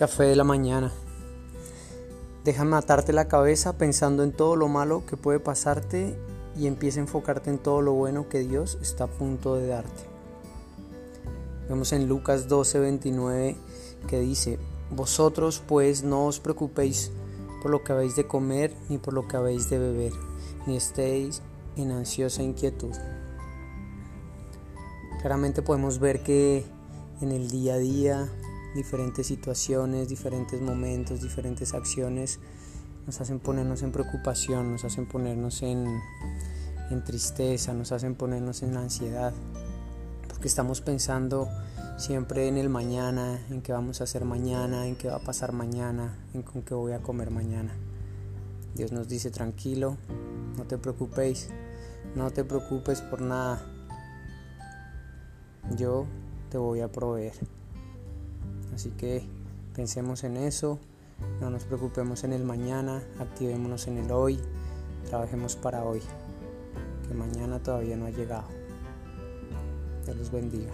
Café de la mañana. Deja matarte la cabeza pensando en todo lo malo que puede pasarte y empieza a enfocarte en todo lo bueno que Dios está a punto de darte. Vemos en Lucas 12:29 que dice, Vosotros pues no os preocupéis por lo que habéis de comer ni por lo que habéis de beber, ni estéis en ansiosa inquietud. Claramente podemos ver que en el día a día diferentes situaciones, diferentes momentos, diferentes acciones nos hacen ponernos en preocupación, nos hacen ponernos en, tristeza, nos hacen ponernos en ansiedad, porque estamos pensando siempre en el mañana, en qué vamos a hacer mañana, en qué va a pasar mañana, en con qué voy a comer mañana. Dios nos dice tranquilo, no te preocupéis, no te preocupes por nada. Yo te voy a proveer. Así que pensemos en eso, no nos preocupemos en el mañana, activémonos en el hoy, trabajemos para hoy, que mañana todavía no ha llegado. Dios los bendiga.